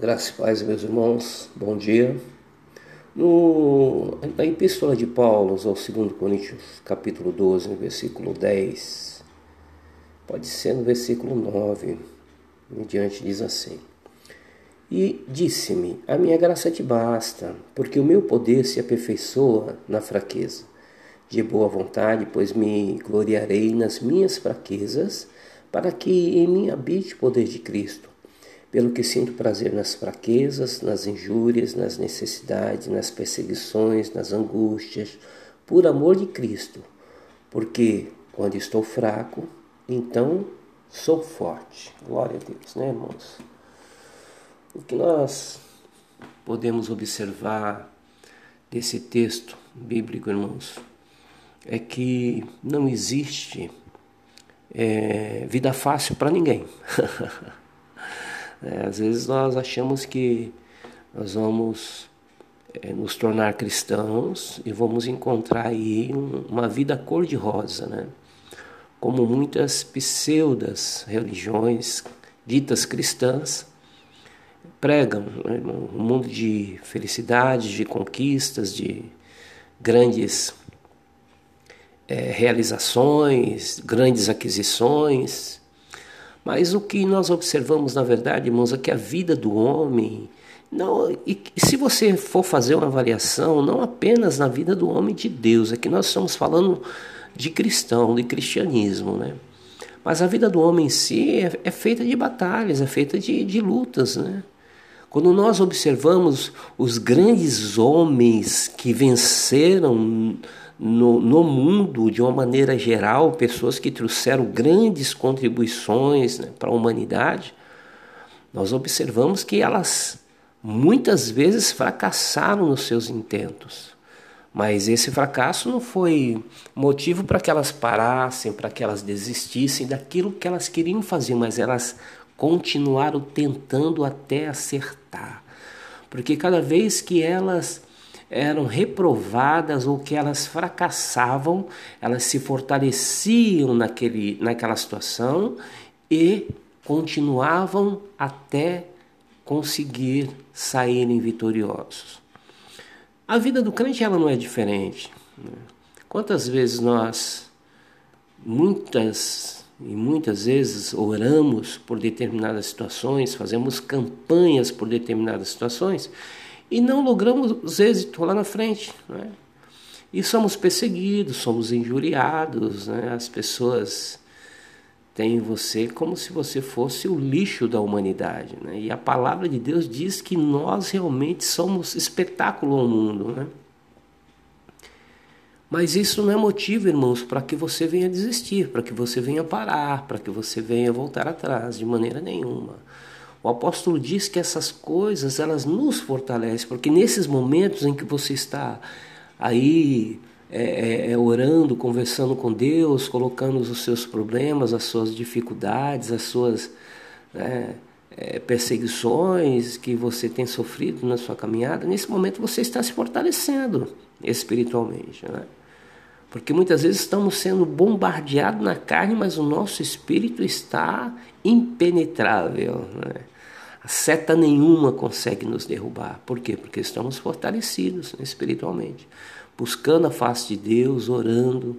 Graças e paz, meus irmãos, bom dia. No, na Epístola de Paulo ao 2 Coríntios, capítulo 12, no versículo 10, pode ser no versículo 9, em diante diz assim: E disse-me: A minha graça te basta, porque o meu poder se aperfeiçoa na fraqueza. De boa vontade, pois me gloriarei nas minhas fraquezas, para que em mim habite o poder de Cristo pelo que sinto prazer nas fraquezas, nas injúrias, nas necessidades, nas perseguições, nas angústias, por amor de Cristo, porque quando estou fraco, então sou forte. Glória a Deus, né, irmãos? O que nós podemos observar desse texto bíblico, irmãos, é que não existe é, vida fácil para ninguém. É, às vezes nós achamos que nós vamos é, nos tornar cristãos e vamos encontrar aí um, uma vida cor-de-rosa, né? Como muitas pseudas religiões ditas cristãs pregam né? um mundo de felicidade, de conquistas, de grandes é, realizações, grandes aquisições mas o que nós observamos, na verdade, irmãos, é que a vida do homem. Não, e, e se você for fazer uma avaliação, não apenas na vida do homem de Deus, é que nós estamos falando de cristão, de cristianismo, né? Mas a vida do homem em si é, é feita de batalhas, é feita de, de lutas, né? Quando nós observamos os grandes homens que venceram no, no mundo, de uma maneira geral, pessoas que trouxeram grandes contribuições né, para a humanidade, nós observamos que elas muitas vezes fracassaram nos seus intentos. Mas esse fracasso não foi motivo para que elas parassem, para que elas desistissem daquilo que elas queriam fazer, mas elas continuaram tentando até acertar. Porque cada vez que elas eram reprovadas ou que elas fracassavam, elas se fortaleciam naquele, naquela situação e continuavam até conseguir saírem vitoriosos. A vida do crente ela não é diferente. Né? Quantas vezes nós, muitas e muitas vezes oramos por determinadas situações, fazemos campanhas por determinadas situações e não logramos êxito lá na frente. Né? E somos perseguidos, somos injuriados, né? as pessoas têm você como se você fosse o lixo da humanidade. Né? E a palavra de Deus diz que nós realmente somos espetáculo ao mundo. Né? Mas isso não é motivo, irmãos, para que você venha desistir, para que você venha parar, para que você venha voltar atrás, de maneira nenhuma. O apóstolo diz que essas coisas elas nos fortalecem, porque nesses momentos em que você está aí é, é, é, orando, conversando com Deus, colocando os seus problemas, as suas dificuldades, as suas é, é, perseguições que você tem sofrido na sua caminhada, nesse momento você está se fortalecendo espiritualmente. Né? Porque muitas vezes estamos sendo bombardeados na carne, mas o nosso espírito está impenetrável. Né? A seta nenhuma consegue nos derrubar. Por quê? Porque estamos fortalecidos espiritualmente, buscando a face de Deus, orando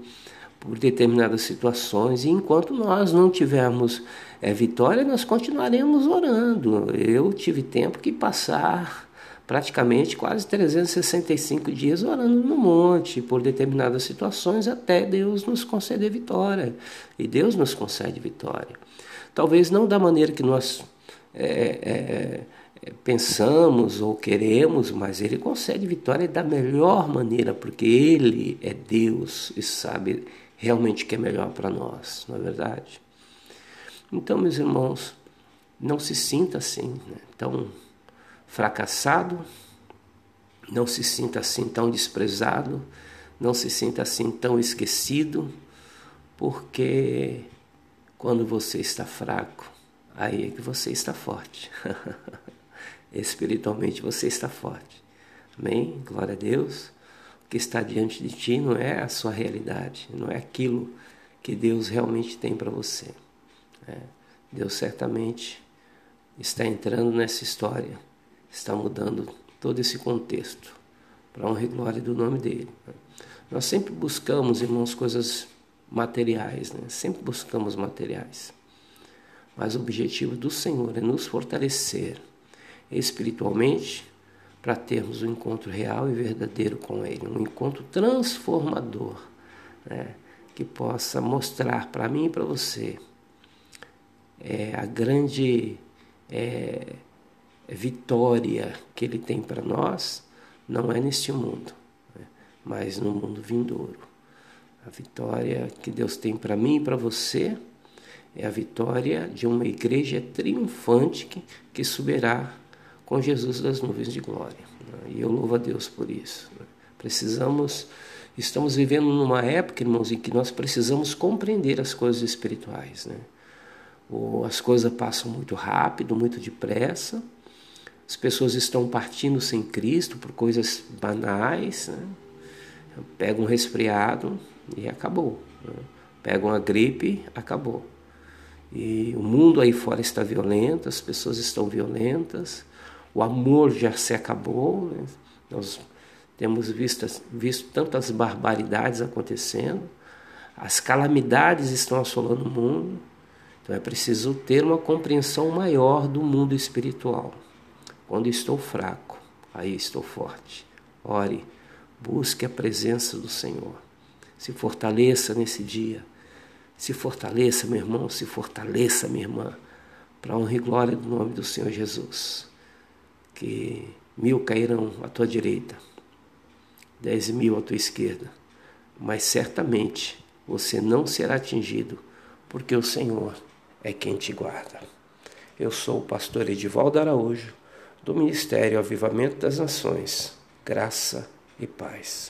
por determinadas situações. E enquanto nós não tivermos é, vitória, nós continuaremos orando. Eu tive tempo que passar praticamente quase 365 dias orando no monte por determinadas situações até Deus nos conceder vitória. E Deus nos concede vitória. Talvez não da maneira que nós é, é, é pensamos ou queremos, mas Ele concede vitória da melhor maneira, porque Ele é Deus e sabe realmente o que é melhor para nós, não é verdade? Então, meus irmãos, não se sinta assim, né? Então, fracassado, não se sinta assim tão desprezado, não se sinta assim tão esquecido, porque quando você está fraco, aí é que você está forte. Espiritualmente você está forte. Amém? Glória a Deus. O que está diante de ti não é a sua realidade, não é aquilo que Deus realmente tem para você. É. Deus certamente está entrando nessa história está mudando todo esse contexto para honra e glória do nome dele. Nós sempre buscamos, irmãos, coisas materiais, né? sempre buscamos materiais. Mas o objetivo do Senhor é nos fortalecer espiritualmente para termos um encontro real e verdadeiro com Ele, um encontro transformador, né? que possa mostrar para mim e para você é, a grande é, vitória que Ele tem para nós, não é neste mundo, né? mas no mundo vindouro. A vitória que Deus tem para mim e para você é a vitória de uma igreja triunfante que, que subirá com Jesus das nuvens de glória. Né? E eu louvo a Deus por isso. Né? Precisamos, estamos vivendo numa época, irmãos, em que nós precisamos compreender as coisas espirituais. Né? As coisas passam muito rápido, muito depressa. As pessoas estão partindo sem Cristo por coisas banais. Né? Pega um resfriado e acabou. Né? Pega uma gripe, acabou. E o mundo aí fora está violento, as pessoas estão violentas, o amor já se acabou. Né? Nós temos visto, visto tantas barbaridades acontecendo, as calamidades estão assolando o mundo, então é preciso ter uma compreensão maior do mundo espiritual. Quando estou fraco, aí estou forte. Ore, busque a presença do Senhor. Se fortaleça nesse dia. Se fortaleça, meu irmão, se fortaleça, minha irmã, para honra e glória do nome do Senhor Jesus que mil cairão à tua direita, dez mil à tua esquerda, mas certamente você não será atingido, porque o Senhor é quem te guarda. Eu sou o pastor Edivaldo Araújo, do Ministério Avivamento das Nações, Graça e Paz.